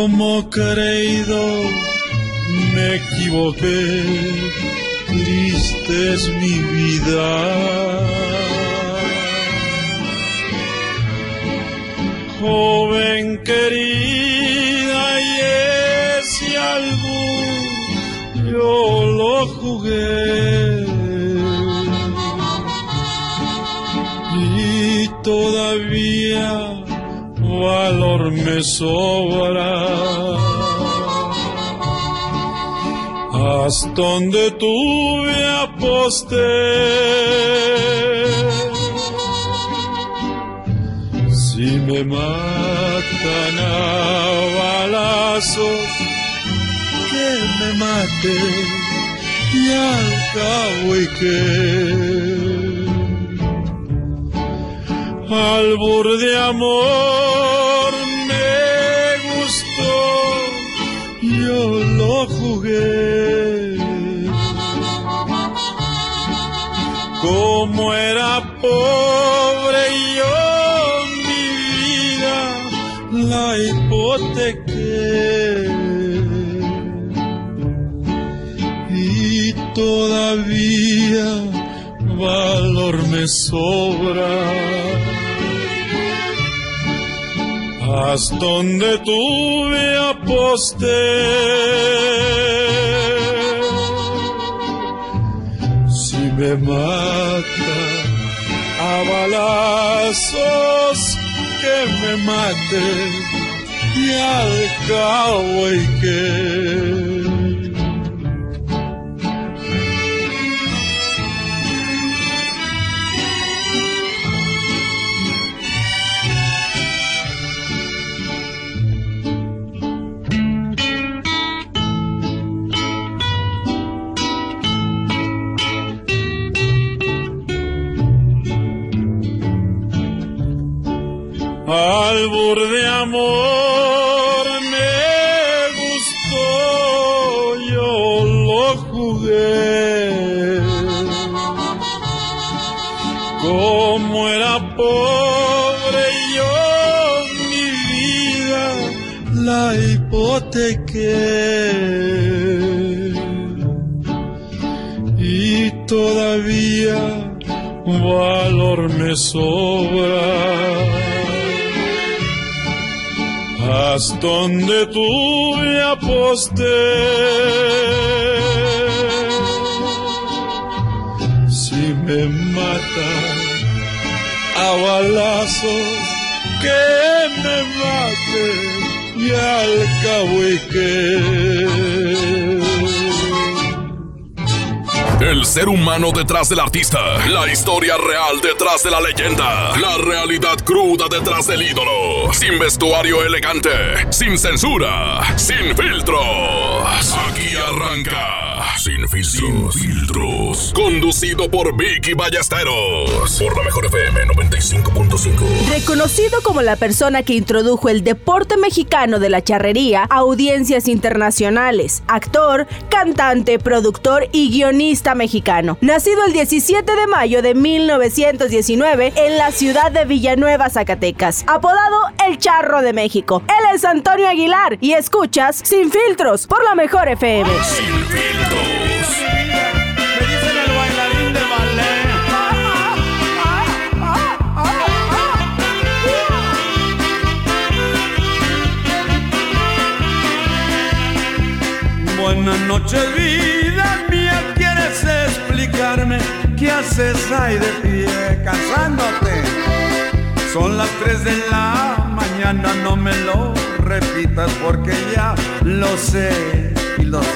como creído me equivoqué, triste es mi vida. Joven querida, y ese algún yo lo jugué. Y todavía valor me sobra hasta donde tuve aposté. Si me matan a balazos, que me mate y al cabo y que al borde amor me gustó, yo lo jugué. Como era pobre yo mi vida la hipotequé. Y todavía valor me sobra hasta donde tuve aposté. Si me mata a balazos, que me mate y al cabo y que el ser humano detrás del artista. La historia real detrás de la leyenda. La realidad cruda detrás del ídolo. Sin vestuario elegante. Sin censura. Sin filtros. Aquí arranca. Sin filtros. Sin filtros. Conducido por Vicky Ballesteros. Por la mejor FM 95.5. Reconocido como la persona que introdujo el deporte mexicano de la charrería a audiencias internacionales. Actor, cantante, productor y guionista mexicano. Nacido el 17 de mayo de 1919 en la ciudad de Villanueva, Zacatecas. Apodado El Charro de México. Él es Antonio Aguilar y escuchas Sin Filtros por la mejor FM. Sin filtros. Buenas noches, vida mía. ¿Quieres explicarme qué haces ahí de pie casándote? Son las 3 de la mañana, no me lo repitas porque ya lo sé y lo sé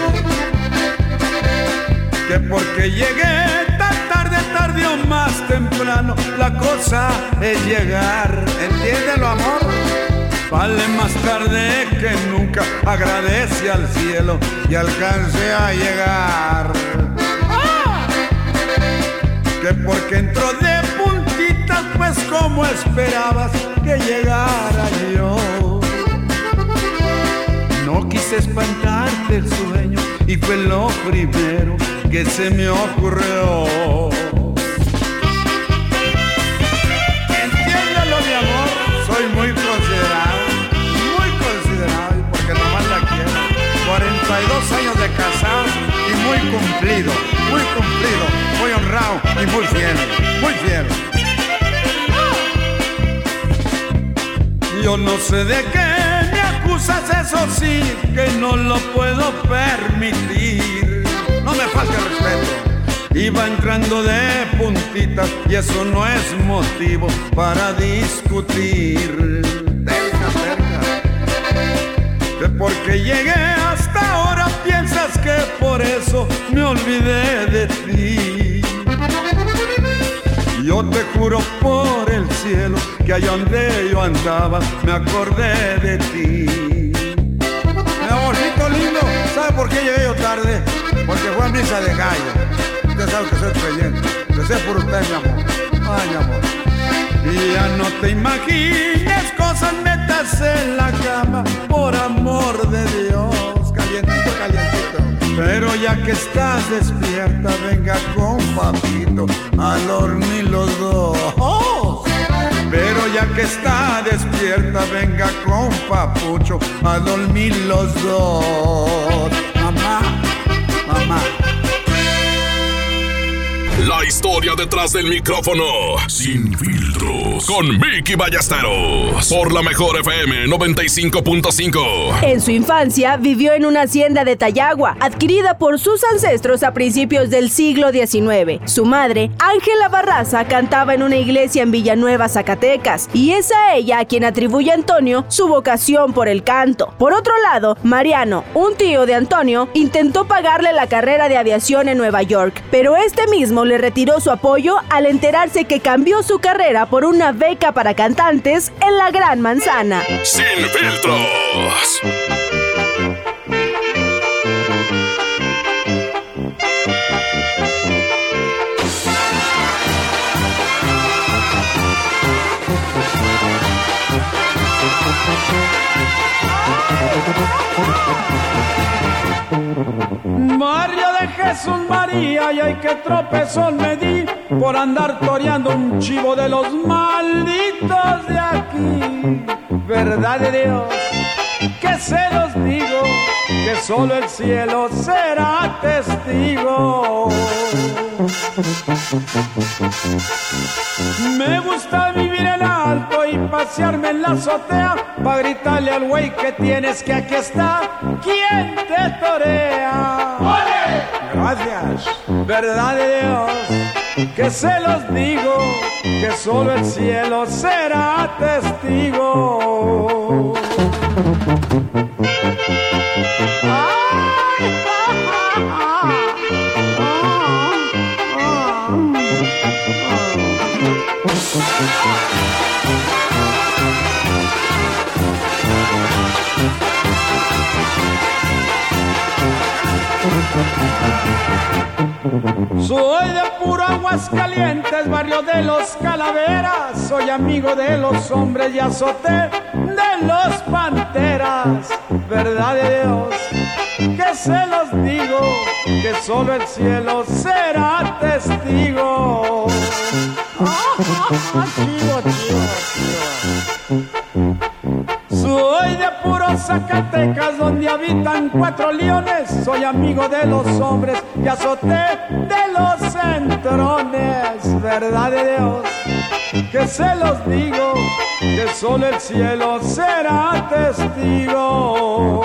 que porque llegué tan tarde, tarde o más temprano, la cosa es llegar, entiéndelo amor. Vale más tarde que nunca, agradece al cielo y alcance a llegar. Que porque entró de puntitas, pues como esperabas que llegara yo. No quise espantarte el sueño y fue lo primero que se me ocurrió. 52 años de casado y muy cumplido, muy cumplido, muy honrado y muy fiel, muy fiel. Yo no sé de qué me acusas, eso sí, que no lo puedo permitir. No me falte respeto. Iba entrando de puntitas y eso no es motivo para discutir. Cerca, cerca. Que porque llegué por eso me olvidé de ti. Yo te juro por el cielo que allá donde yo andaba me acordé de ti. Mi amorcito lindo, ¿sabe por qué llegué yo tarde? Porque fue a misa de gallo. Usted sabe que soy creyente. Deseo por usted, mi amor. Ay, mi amor. Y ya no te imagines cosas metas en la cama, por amor de Dios. Calientito, calientito. Pero ya que estás despierta, venga con papito a dormir los dos. Pero ya que está despierta, venga con papucho a dormir los dos. Mamá, mamá. La historia detrás del micrófono, sin filtros, con Vicky Ballesteros, por la mejor FM 95.5. En su infancia vivió en una hacienda de Tayagua, adquirida por sus ancestros a principios del siglo XIX. Su madre, Ángela Barraza, cantaba en una iglesia en Villanueva, Zacatecas, y es a ella a quien atribuye Antonio su vocación por el canto. Por otro lado, Mariano, un tío de Antonio, intentó pagarle la carrera de aviación en Nueva York, pero este mismo le retiró su apoyo al enterarse que cambió su carrera por una beca para cantantes en la Gran Manzana. Sin filtros. María de Jesús María, y hay que tropezón me di por andar toreando un chivo de los malditos de aquí. Verdad de Dios, que se los digo, que solo el cielo será testigo. Me gusta y pasearme en la azotea para gritarle al güey que tienes que aquí está quien te torea. Gracias, verdad de Dios, que se los digo, que solo el cielo será testigo. Soy de puro aguas calientes, barrio de los calaveras. Soy amigo de los hombres y azote de los panteras. Verdad de Dios, que se los digo, que solo el cielo será testigo. Chivo, chivo, chivo. De puro Zacatecas donde habitan cuatro leones. Soy amigo de los hombres y azoté de los centrones. Verdad de Dios, que se los digo, que solo el cielo será testigo.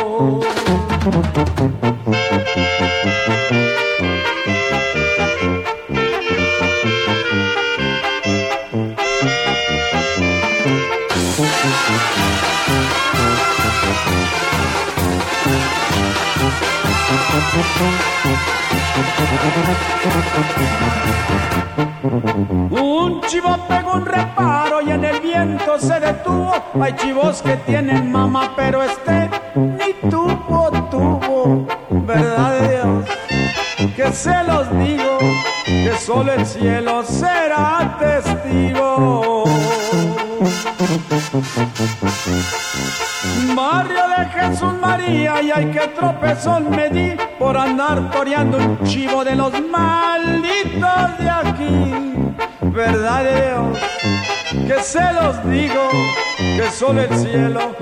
Un chivo pegó un reparo y en el viento se detuvo. Hay chivos que tienen mamá, pero este ni tuvo, tuvo. Verdad Dios, que se los digo, que solo el cielo será testigo. Barrio Jesús María y hay que tropezón me di por andar toreando un chivo de los malditos de aquí. Verdad Dios, que se los digo, que solo el cielo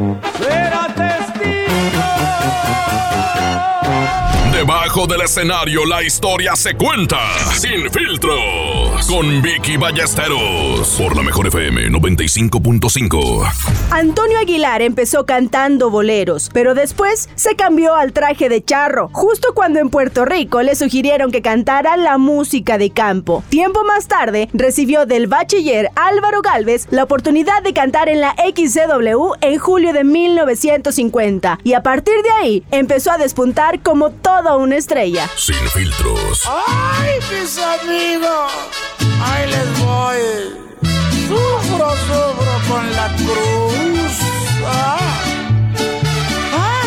Debajo del escenario la historia se cuenta sin filtros con Vicky Ballesteros por la mejor FM 95.5. Antonio Aguilar empezó cantando boleros, pero después se cambió al traje de charro, justo cuando en Puerto Rico le sugirieron que cantara la música de campo. Tiempo más tarde recibió del bachiller Álvaro Galvez la oportunidad de cantar en la XCW en julio de 1950 y a partir de ahí empezó a despuntar como toda una estrella. Sin filtros. ¡Ay, mis amigos! Ahí les voy. Sufro, sufro con la cruz. Ah. Ah.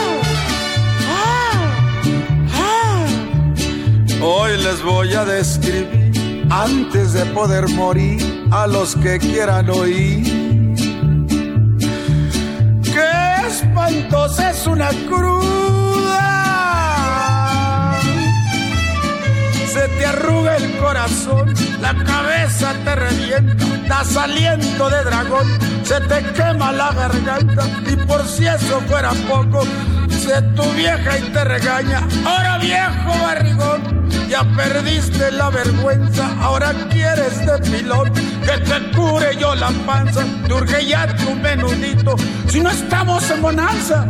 Ah. Hoy les voy a describir antes de poder morir a los que quieran oír. ¡Qué espantosa es una cruda! Te arruga el corazón, la cabeza te revienta, da saliendo de dragón, se te quema la garganta y por si eso fuera poco, se tu vieja y te regaña, ahora viejo barrigón, ya perdiste la vergüenza, ahora quieres de pilón, que te cure yo la panza, te urge ya tu menudito, si no estamos en bonanza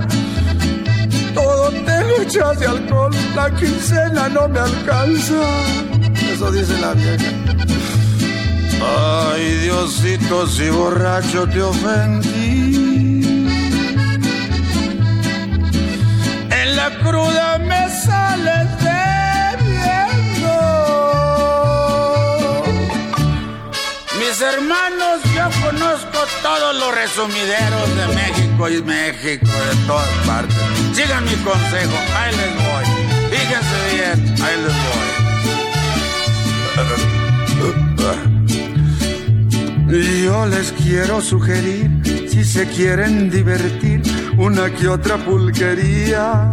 todo te lo de alcohol, la quincena no me alcanza. Eso dice la vieja. Ay, Diosito, si borracho te ofendí. En la cruda me sales debiendo. Mis hermanos, yo conozco todos los resumideros de México y México, de todas partes. Sigan mi consejo, ahí les voy. Fíjense bien, ahí les voy. Yo les quiero sugerir, si se quieren divertir, una que otra pulquería,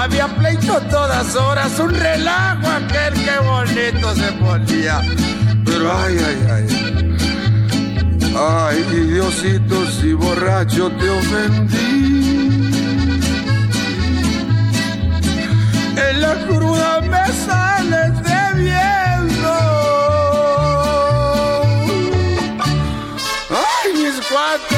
Había pleito todas horas, un relajo aquel que bonito se ponía. Pero ay, ay, ay. Ay, Diosito, si borracho te ofendí. En la cruda me sales debiendo. Ay, mis cuates.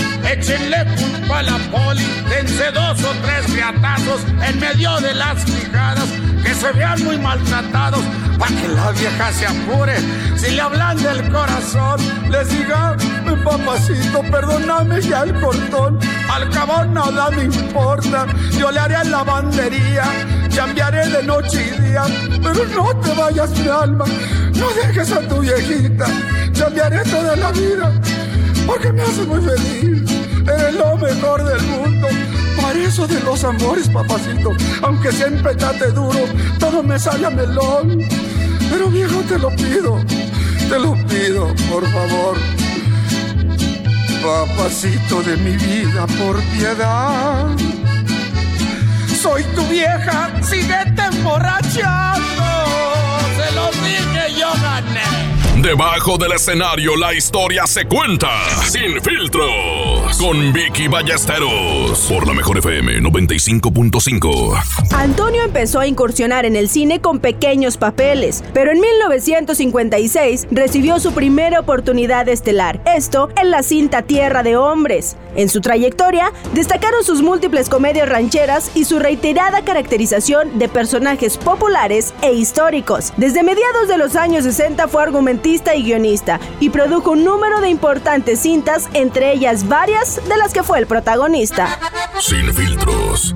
échenle culpa a la poli, dense dos o tres riatazos en medio de las fijadas, que se vean muy maltratados, para que la vieja se apure. Si le hablan del corazón, les diga, papacito, perdóname ya el cortón, al cabo nada me importa, yo le haré lavandería, cambiaré de noche y día, pero no te vayas mi alma, no dejes a tu viejita, cambiaré toda la vida, porque me hace muy feliz, eres lo mejor del mundo. Para eso de los amores, papacito, aunque siempre trate duro, todo me sale a melón. Pero viejo, te lo pido, te lo pido, por favor. Papacito de mi vida, por piedad. Soy tu vieja, síguete emborrachando. Se Debajo del escenario la historia se cuenta sin filtros. Con Vicky Ballesteros por la Mejor FM 95.5. Antonio empezó a incursionar en el cine con pequeños papeles, pero en 1956 recibió su primera oportunidad estelar, esto en la cinta Tierra de Hombres. En su trayectoria destacaron sus múltiples comedias rancheras y su reiterada caracterización de personajes populares e históricos. Desde mediados de los años 60 fue argumentista y guionista y produjo un número de importantes cintas, entre ellas varias de las que fue el protagonista. Sin filtros.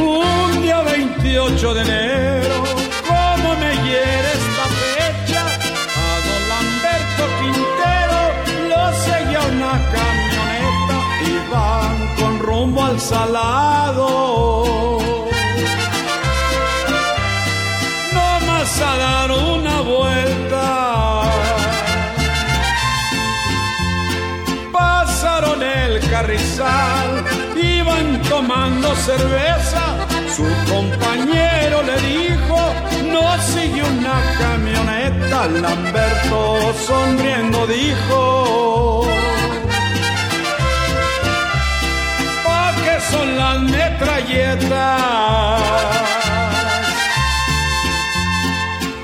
Un día 28 de enero, salado. No más a dar una vuelta. Pasaron el carrizal, iban tomando cerveza. Su compañero le dijo, no sigue una camioneta. Lamberto sonriendo dijo, las metralletas?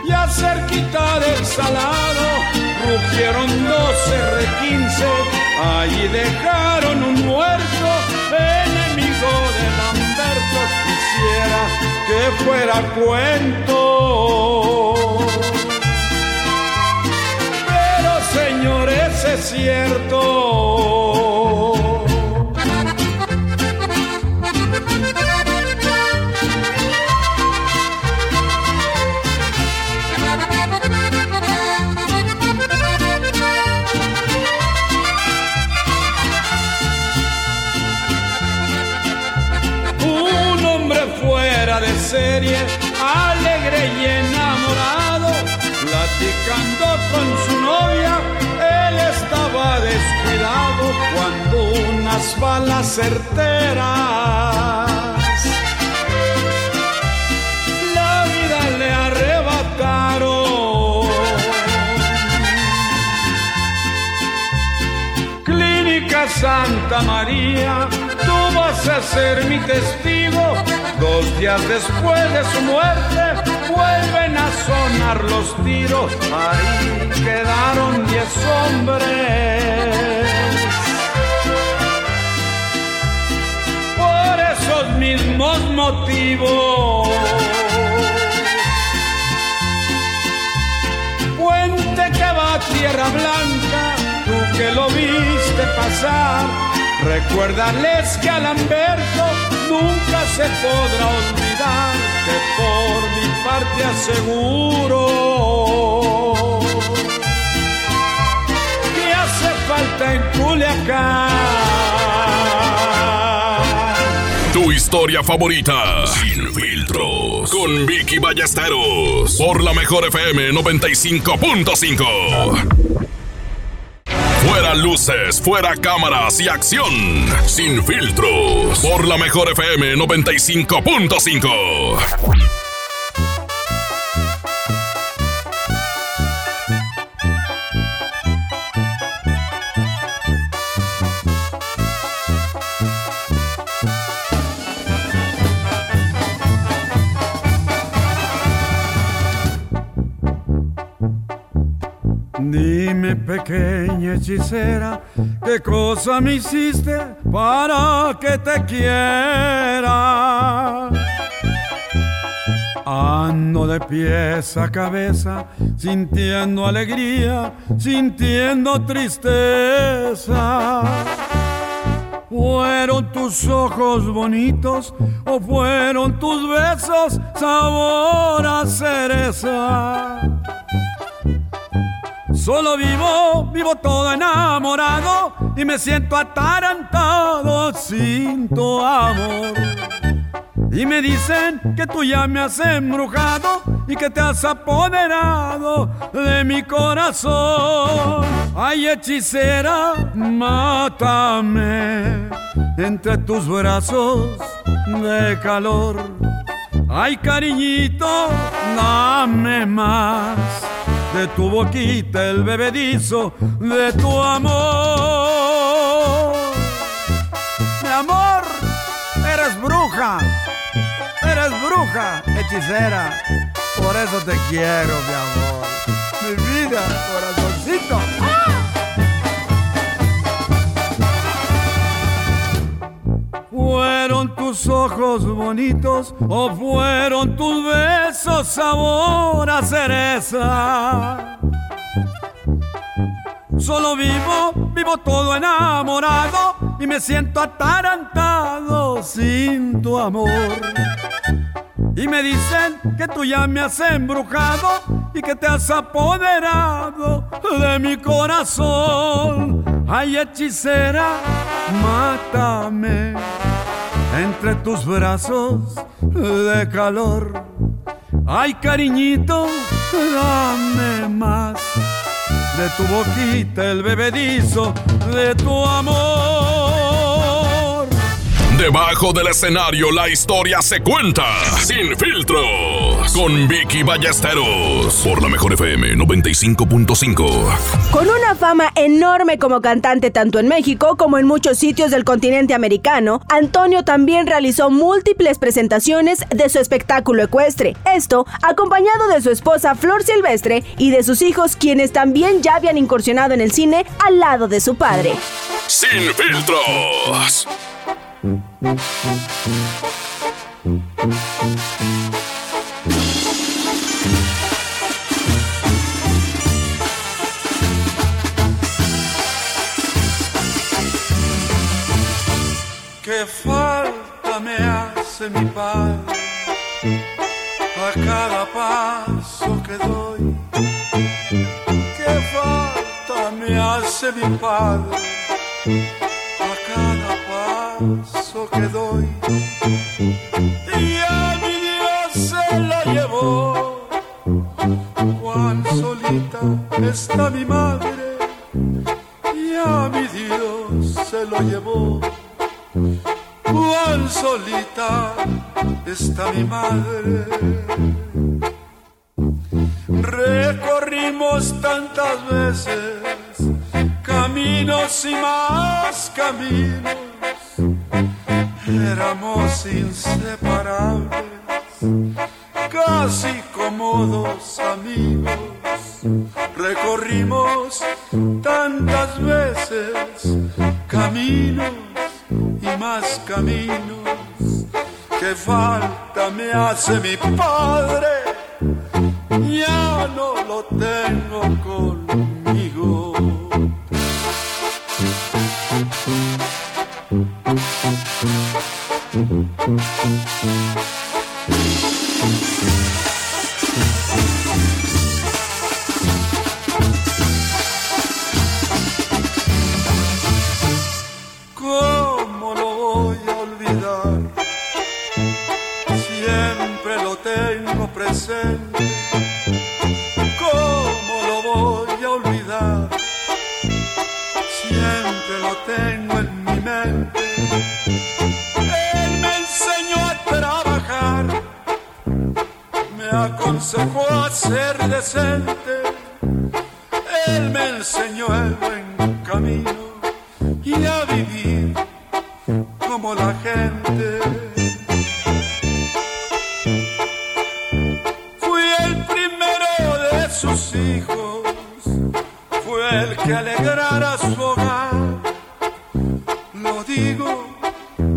Ya cerquita del salado rugieron dos R15, ahí dejaron un muerto, enemigo de Lamberto, quisiera que fuera cuento. Pero señores, es cierto. Serie, alegre y enamorado, platicando con su novia, él estaba descuidado cuando unas balas certeras la vida le arrebataron. Clínica Santa María, tú vas a ser mi testigo. Dos días después de su muerte, vuelven a sonar los tiros. Ahí quedaron diez hombres. Por esos mismos motivos. Puente que va a Tierra Blanca, tú que lo viste pasar, recuérdales que a Lamberto nunca se podrá olvidar, que por mi parte aseguro que hace falta en Culiacán. Tu historia favorita. Sin filtros. Con Vicky Ballesteros. Por la Mejor FM 95.5. Fuera luces, fuera cámaras y acción. Sin filtros. Por la Mejor FM 95.5. hechicera, ¿qué cosa me hiciste para que te quiera? Ando de pies a cabeza, sintiendo alegría, sintiendo tristeza. ¿Fueron tus ojos bonitos o fueron tus besos sabor a cereza? Solo vivo, vivo todo enamorado y me siento atarantado sin tu amor. Y me dicen que tú ya me has embrujado y que te has apoderado de mi corazón. Ay, hechicera, mátame entre tus brazos de calor. Ay, cariñito, dame más de tu boquita el bebedizo de tu amor. Mi amor, eres bruja, eres bruja, hechicera. Por eso te quiero, mi amor. Mi vida, corazoncito. ¿Fueron tus ojos bonitos o fueron tus besos sabor a cereza? Solo vivo, vivo todo enamorado y me siento atarantado sin tu amor. Y me dicen que tú ya me has embrujado y que te has apoderado de mi corazón. Ay, hechicera, mátame entre tus brazos de calor. Ay, cariñito, dame más de tu boquita el bebedizo de tu amor. Debajo del escenario la historia se cuenta sin filtros con Vicky Ballesteros por la mejor FM 95.5. Con una fama enorme como cantante tanto en México como en muchos sitios del continente americano, Antonio también realizó múltiples presentaciones de su espectáculo ecuestre. Esto acompañado de su esposa Flor Silvestre y de sus hijos quienes también ya habían incursionado en el cine al lado de su padre. Sin filtros. Qué falta me hace mi padre a cada paso que doy. Qué falta me hace mi padre madre. Recorrimos tantas veces caminos y más caminos. Éramos inseparables, casi como dos amigos. Recorrimos tantas veces caminos y más caminos. Que falta me hace mi padre, ya no lo tengo fue el que alegrara su hogar. Lo digo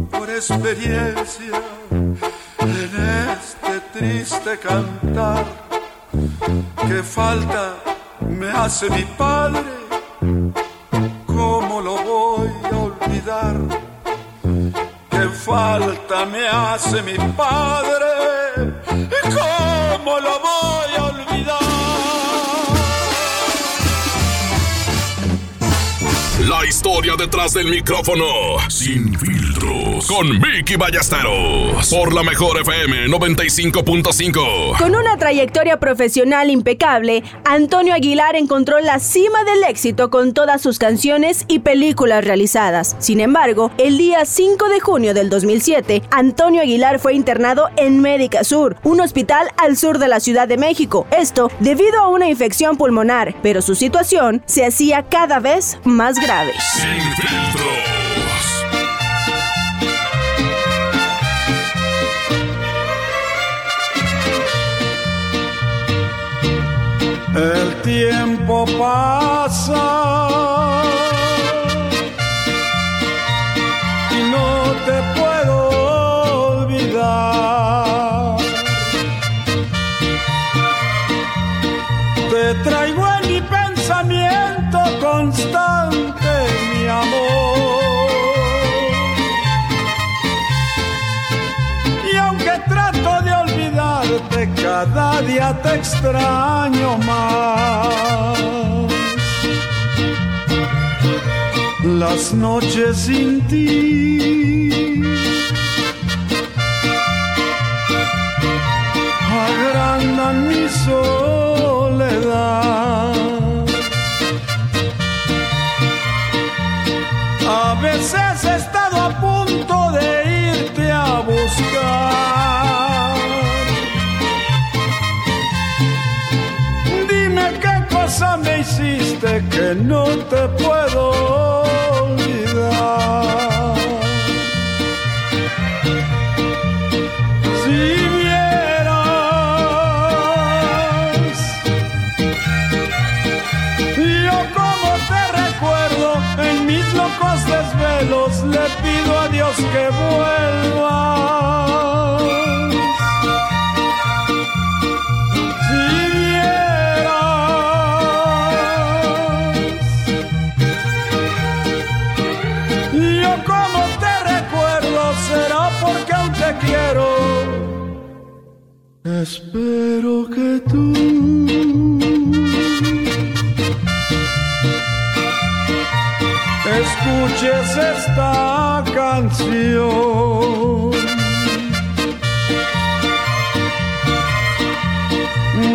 por experiencia en este triste cantar. Que falta me hace mi padre ¿Cómo lo voy a olvidar? ¿Qué falta me hace mi padre? La historia detrás del micrófono. Sin filtros. Con Vicky Ballesteros. Por la mejor FM 95.5. Con una trayectoria profesional impecable, Antonio Aguilar encontró la cima del éxito con todas sus canciones y películas realizadas. Sin embargo, el día 5 de junio del 2007, Antonio Aguilar fue internado en Médica Sur, un hospital al sur de la Ciudad de México. Esto debido a una infección pulmonar, pero su situación se hacía cada vez más grave. Sin filtros. El tiempo pasa cada día te extraño más. Las noches sin ti agrandan mi soledad. Me hiciste que no te puedo esta canción.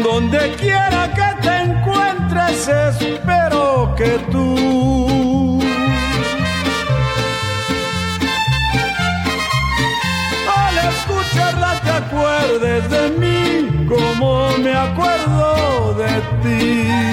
Donde quiera que te encuentres, espero que tú al escucharla te acuerdes de mí como me acuerdo de ti.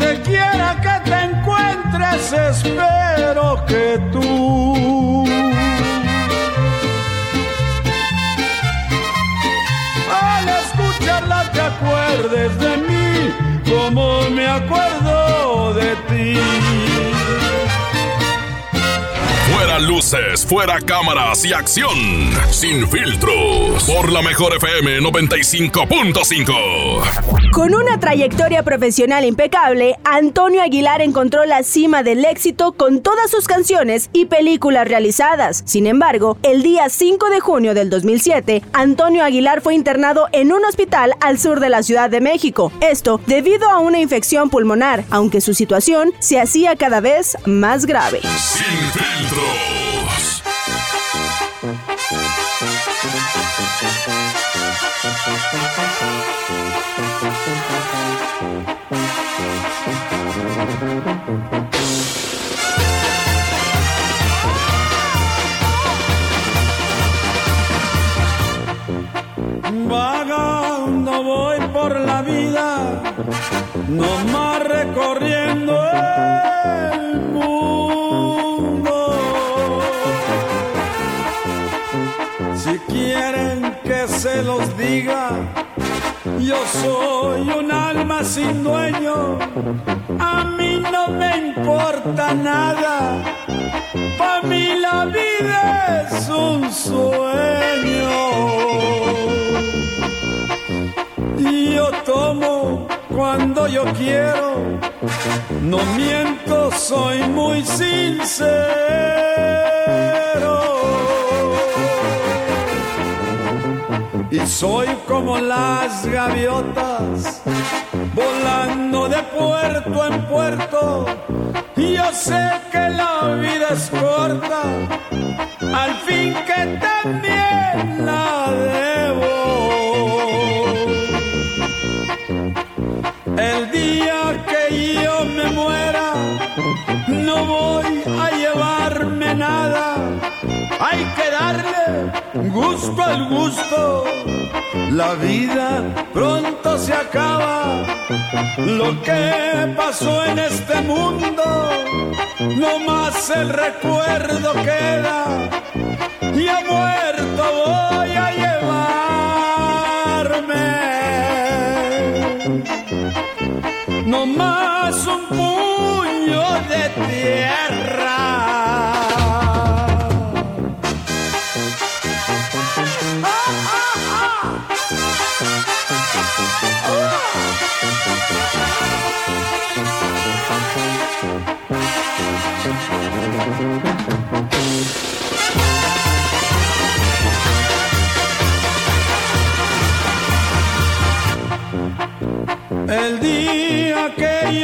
Donde quiera que te encuentres, espero que tú al escucharla te acuerdes de mí como me acuerdo de ti. Fuera luces, fuera cámaras y acción. Sin filtros. Por la mejor FM 95.5. Con una trayectoria profesional impecable, Antonio Aguilar encontró la cima del éxito con todas sus canciones y películas realizadas. Sin embargo, el día 5 de junio del 2007, Antonio Aguilar fue internado en un hospital al sur de la Ciudad de México. Esto debido a una infección pulmonar, aunque su situación se hacía cada vez más grave. Sin filtros. Vagando voy por la vida, no más recorriendo diga, yo soy un alma sin dueño, a mí no me importa nada, para mí la vida es un sueño. Y yo tomo cuando yo quiero, no miento, soy muy sincero. Y soy como las gaviotas, volando de puerto en puerto. Y yo sé que la vida es corta, al fin que también la debo. El día que yo me muera, no voy nada. Hay que darle gusto al gusto. La vida pronto se acaba. Lo que pasó en este mundo, no más el recuerdo queda. Y a muerto voy a llevarme no más un puño de tierra.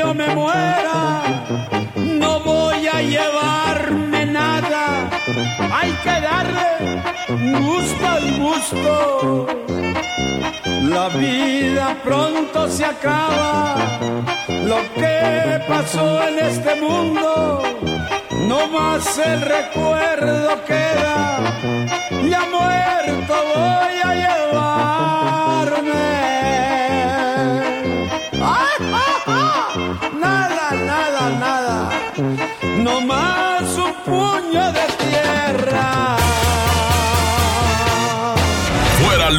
Yo me muera, no voy a llevarme nada. Hay que darle gusto al gusto. La vida pronto se acaba. Lo que pasó en este mundo, no más el recuerdo queda. Y a muerto voy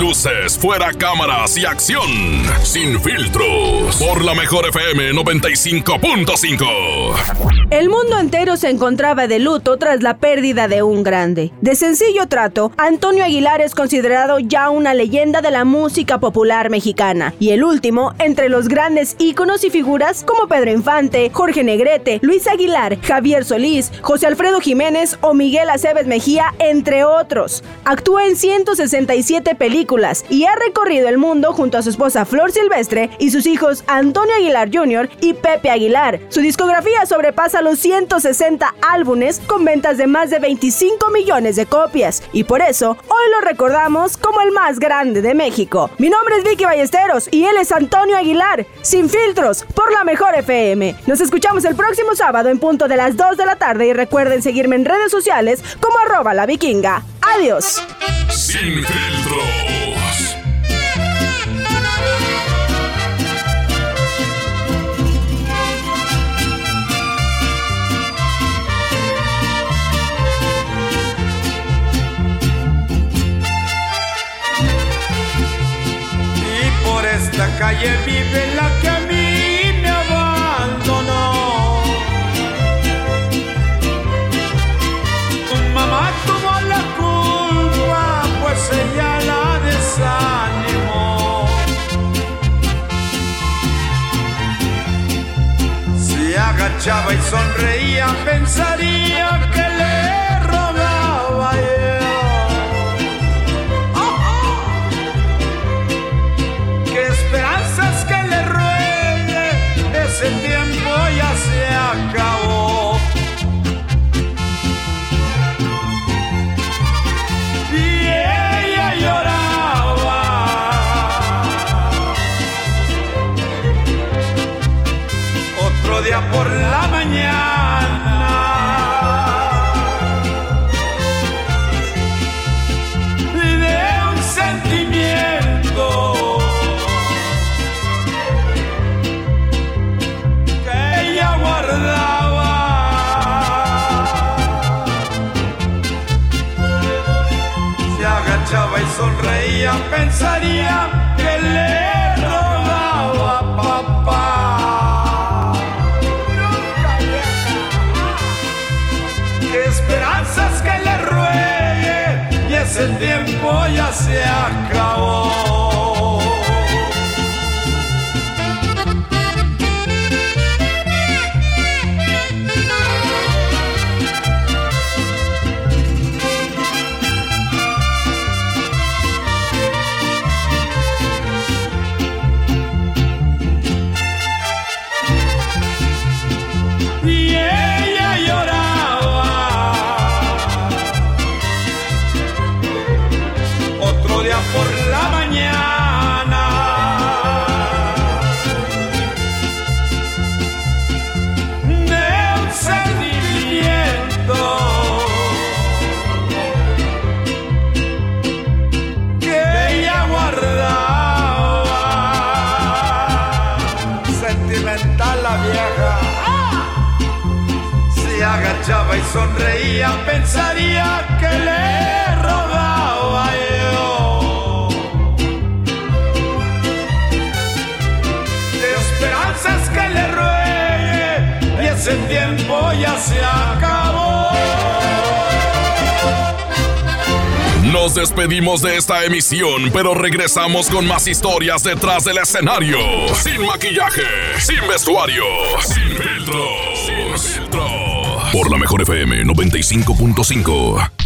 luces, fuera cámaras y acción. Sin filtros. Por la mejor FM 95.5. El mundo entero se encontraba de luto tras la pérdida de un grande. De sencillo trato, Antonio Aguilar es considerado ya una leyenda de la música popular mexicana y el último entre los grandes íconos y figuras como Pedro Infante, Jorge Negrete, Luis Aguilar, Javier Solís, José Alfredo Jiménez o Miguel Aceves Mejía, entre otros. Actúa en 167 películas y ha recorrido el mundo junto a su esposa Flor Silvestre y sus hijos Antonio Aguilar Jr. y Pepe Aguilar. Su discografía sobrepasa los 160 álbumes con ventas de más de 25 millones de copias y por eso hoy lo recordamos como el más grande de México. Mi nombre es Vicky Ballesteros y él es Antonio Aguilar, sin filtros, por la mejor FM. Nos escuchamos el próximo sábado en punto de las 2 de la tarde y recuerden seguirme en redes sociales como arroba. Adiós. Sin filtros. Calle vive la que a mí me abandonó. Tu mamá tuvo la culpa, pues ella la desanimó. Si agachaba y sonreía, pensaría que le despedimos de esta emisión, pero regresamos con más historias detrás del escenario. Sin maquillaje, sin vestuario, sin filtro, sin filtro. Por la mejor FM 95.5.